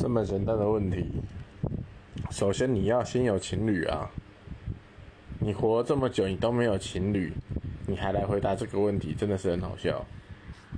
这么简单的问题。首先你要先有情侣啊。你活这么久你都没有情侣你还来回答这个问题真的是很好笑。